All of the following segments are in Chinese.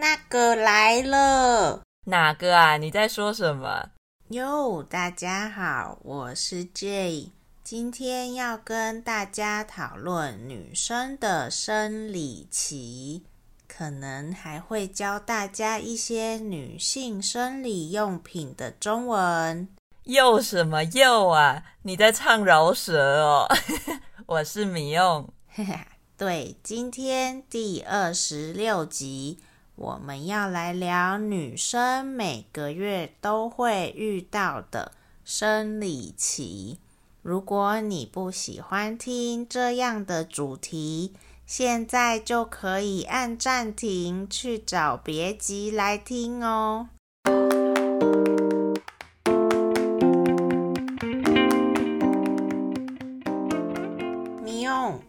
那个来了。哪个啊？你在说什么？哟，大家好，我是 Jay，今天要跟大家讨论女生的生理期，可能还会教大家一些女性生理用品的中文。又什么又啊？你在唱饶舌哦？我是米用。对，今天第二十六集，我们要来聊女生每个月都会遇到的生理期。如果你不喜欢听这样的主题，现在就可以按暂停，去找别集来听哦。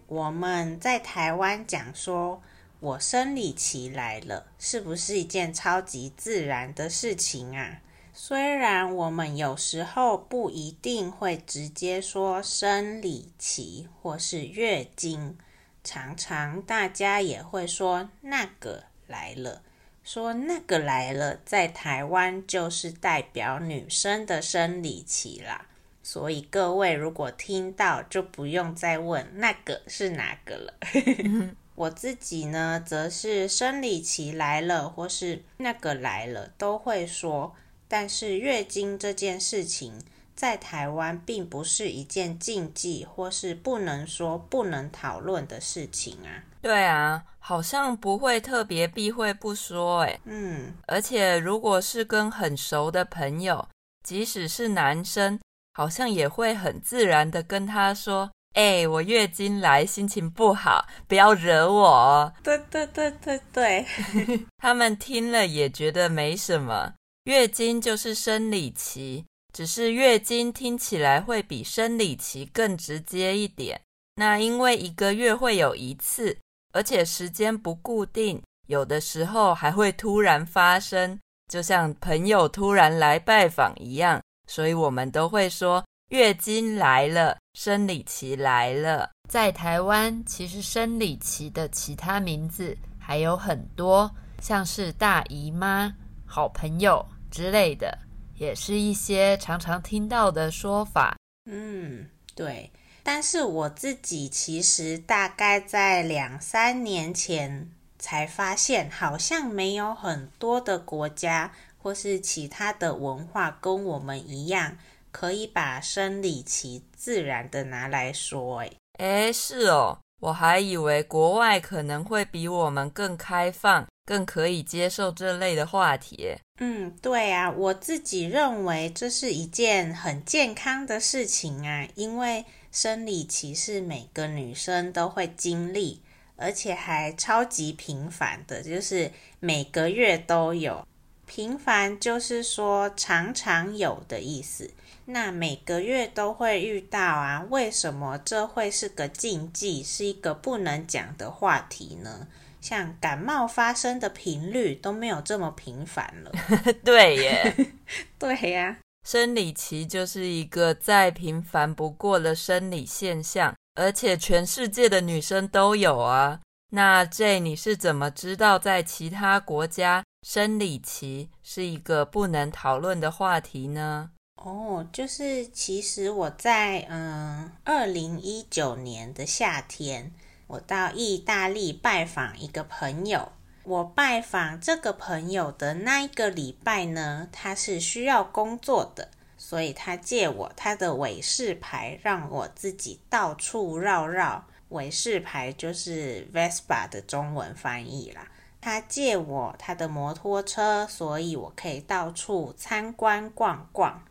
我们在台湾讲说，我生理期来了，是不是一件超级自然的事情啊？虽然我们有时候不一定会直接说生理期或是月经，常常大家也会说那个来了，说那个来了，在台湾就是代表女生的生理期啦。所以各位如果听到，就不用再问那个是哪个了。我自己呢，则是生理期来了，或是那个来了，都会说。但是月经这件事情，在台湾并不是一件禁忌，或是不能说、不能讨论的事情啊。对啊，好像不会特别避讳不说，哎，嗯。而且如果是跟很熟的朋友，即使是男生。好像也会很自然的跟他说：“哎、欸，我月经来，心情不好，不要惹我。”对对对对对，他们听了也觉得没什么。月经就是生理期，只是月经听起来会比生理期更直接一点。那因为一个月会有一次，而且时间不固定，有的时候还会突然发生，就像朋友突然来拜访一样。所以我们都会说月经来了，生理期来了。在台湾，其实生理期的其他名字还有很多，像是大姨妈、好朋友之类的，也是一些常常听到的说法。嗯，对。但是我自己其实大概在两三年前才发现，好像没有很多的国家。或是其他的文化跟我们一样，可以把生理期自然的拿来说，诶诶是哦，我还以为国外可能会比我们更开放，更可以接受这类的话题。嗯，对啊，我自己认为这是一件很健康的事情啊，因为生理期是每个女生都会经历，而且还超级频繁的，就是每个月都有。频繁就是说常常有的意思，那每个月都会遇到啊？为什么这会是个禁忌，是一个不能讲的话题呢？像感冒发生的频率都没有这么频繁了。对耶，对呀，生理期就是一个再平凡不过的生理现象，而且全世界的女生都有啊。那这你是怎么知道在其他国家？生理期是一个不能讨论的话题呢？哦，就是其实我在嗯二零一九年的夏天，我到意大利拜访一个朋友。我拜访这个朋友的那一个礼拜呢，他是需要工作的，所以他借我他的伟士牌，让我自己到处绕绕。伟士牌就是 Vespa 的中文翻译啦。他借我他的摩托车，所以我可以到处参观逛逛。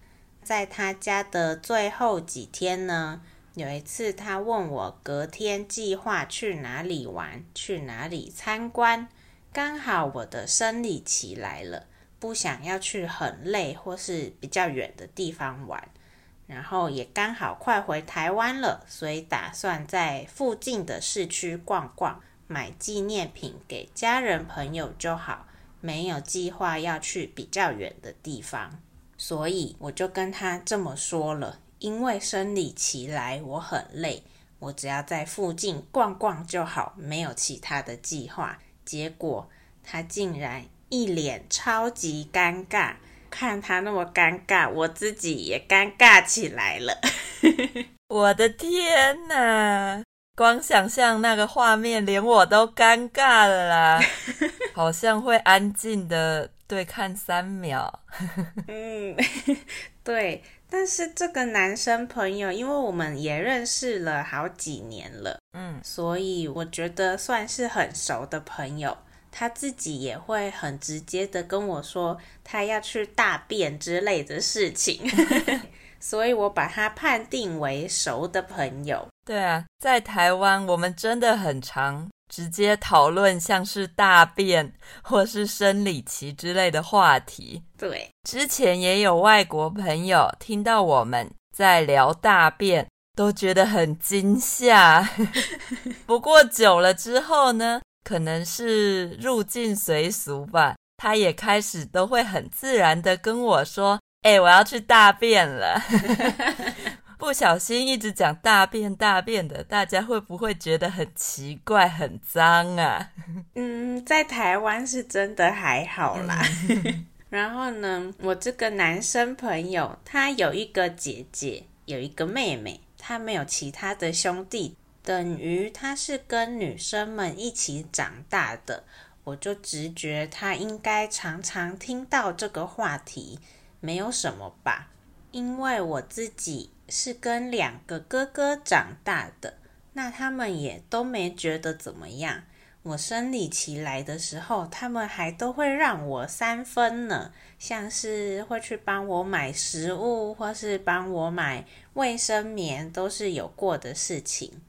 在他家的最后几天呢，有一次他问我隔天计划去哪里玩，去哪里参观。刚好我的生理期来了，不想要去很累或是比较远的地方玩，然后也刚好快回台湾了，所以打算在附近的市区逛逛。买纪念品给家人朋友就好，没有计划要去比较远的地方，所以我就跟他这么说了。因为生理期来，我很累，我只要在附近逛逛就好，没有其他的计划。结果他竟然一脸超级尴尬。看他那么尴尬，我自己也尴尬起来了。我的天哪！光想象那个画面，连我都尴尬了啦。好像会安静的对看三秒。嗯，对。但是这个男生朋友，因为我们也认识了好几年了，嗯，所以我觉得算是很熟的朋友。他自己也会很直接的跟我说，他要去大便之类的事情，所以我把他判定为熟的朋友。对啊，在台湾我们真的很常直接讨论像是大便或是生理期之类的话题。对，之前也有外国朋友听到我们在聊大便，都觉得很惊吓。不过久了之后呢，可能是入境随俗吧，他也开始都会很自然的跟我说：“欸，我要去大便了。” 不小心一直讲大便大便的，大家会不会觉得很奇怪、很脏啊？嗯，在台湾是真的还好啦。然后呢，我这个男生朋友，他有一个姐姐，有一个妹妹，他没有其他的兄弟。等于他是跟女生们一起长大的，我就直觉他应该常常听到这个话题，没有什么吧？因为我自己是跟两个哥哥长大的，那他们也都没觉得怎么样。我生理期来的时候，他们还都会让我三分呢，像是会去帮我买食物，或是帮我买卫生棉，都是有过的事情。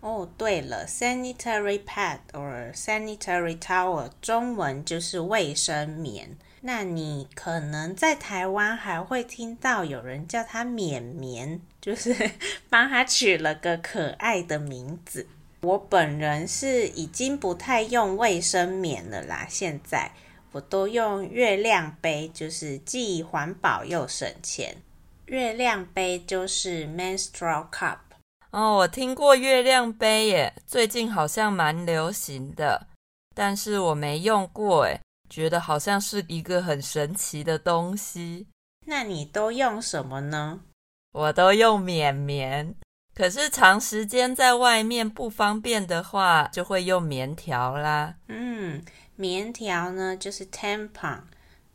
哦，对了，sanitary pad or sanitary towel，中文就是卫生棉。那你可能在台湾还会听到有人叫它棉棉，就是 帮它取了个可爱的名字。我本人是已经不太用卫生棉了啦，现在我都用月亮杯，就是既环保又省钱。月亮杯就是 menstrual cup。哦，我听过月亮杯耶，最近好像蛮流行的，但是我没用过诶，觉得好像是一个很神奇的东西。那你都用什么呢？我都用棉棉，可是长时间在外面不方便的话，就会用棉条啦。嗯，棉条呢就是 tampon，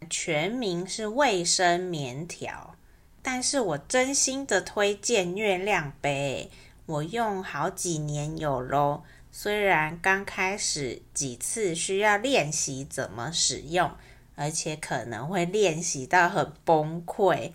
全名是卫生棉条，但是我真心的推荐月亮杯。我用好几年有咯，虽然刚开始几次需要练习怎么使用，而且可能会练习到很崩溃，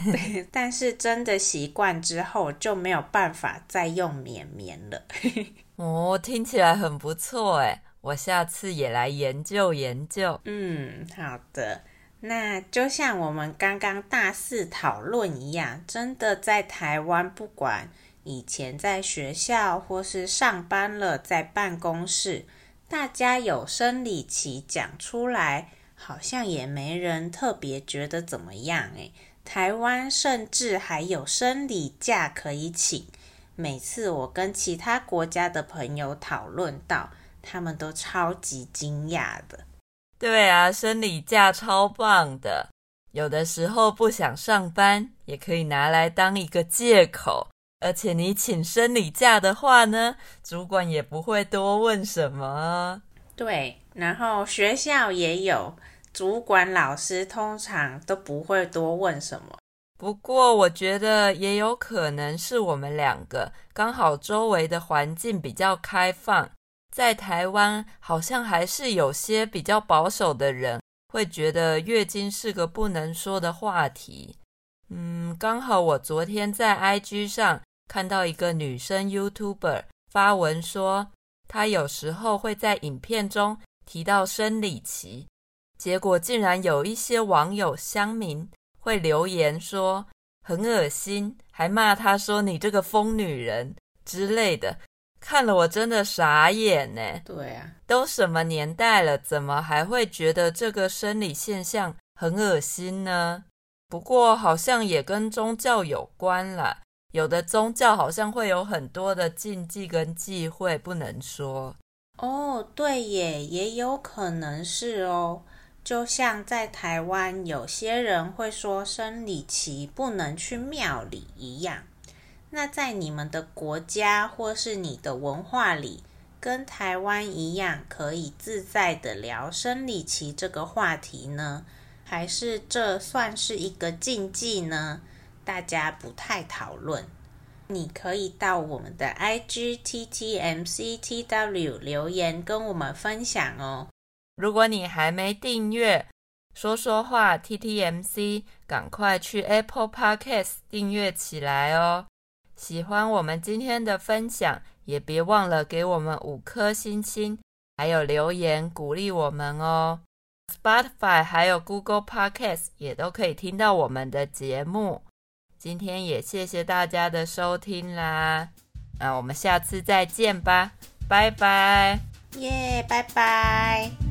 但是真的习惯之后就没有办法再用绵绵了。哦，听起来很不错诶，我下次也来研究研究。嗯，好的。那就像我们刚刚大肆讨论一样，真的在台湾不管。以前在学校或是上班了，在办公室，大家有生理期讲出来，好像也没人特别觉得怎么样诶。台湾甚至还有生理假可以请，每次我跟其他国家的朋友讨论到，他们都超级惊讶的。对啊，生理假超棒的，有的时候不想上班，也可以拿来当一个借口。而且你请生理假的话呢，主管也不会多问什么。对，然后学校也有主管，老师通常都不会多问什么。不过我觉得也有可能是我们两个刚好周围的环境比较开放，在台湾好像还是有些比较保守的人会觉得月经是个不能说的话题。嗯，刚好我昨天在 IG 上看到一个女生 YouTuber 发文说，她有时候会在影片中提到生理期，结果竟然有一些网友乡民会留言说很恶心，还骂她说你这个疯女人之类的，看了我真的傻眼呢。对啊，都什么年代了，怎么还会觉得这个生理现象很恶心呢？不过好像也跟宗教有关啦，有的宗教好像会有很多的禁忌跟忌讳不能说。哦，对耶，也有可能是哦。就像在台湾，有些人会说生理期不能去庙里一样。那在你们的国家或是你的文化里，跟台湾一样，可以自在的聊生理期这个话题呢？还是这算是一个禁忌呢？大家不太讨论。你可以到我们的 IG TTMCTW 留言跟我们分享哦。如果你还没订阅，说说话 TTMC，赶快去 Apple Podcast 订阅起来哦！喜欢我们今天的分享，也别忘了给我们五颗星星，还有留言鼓励我们哦。Spotify 还有 Google Podcast 也都可以听到我们的节目。今天也谢谢大家的收听啦，那我们下次再见吧，拜拜！耶，拜拜！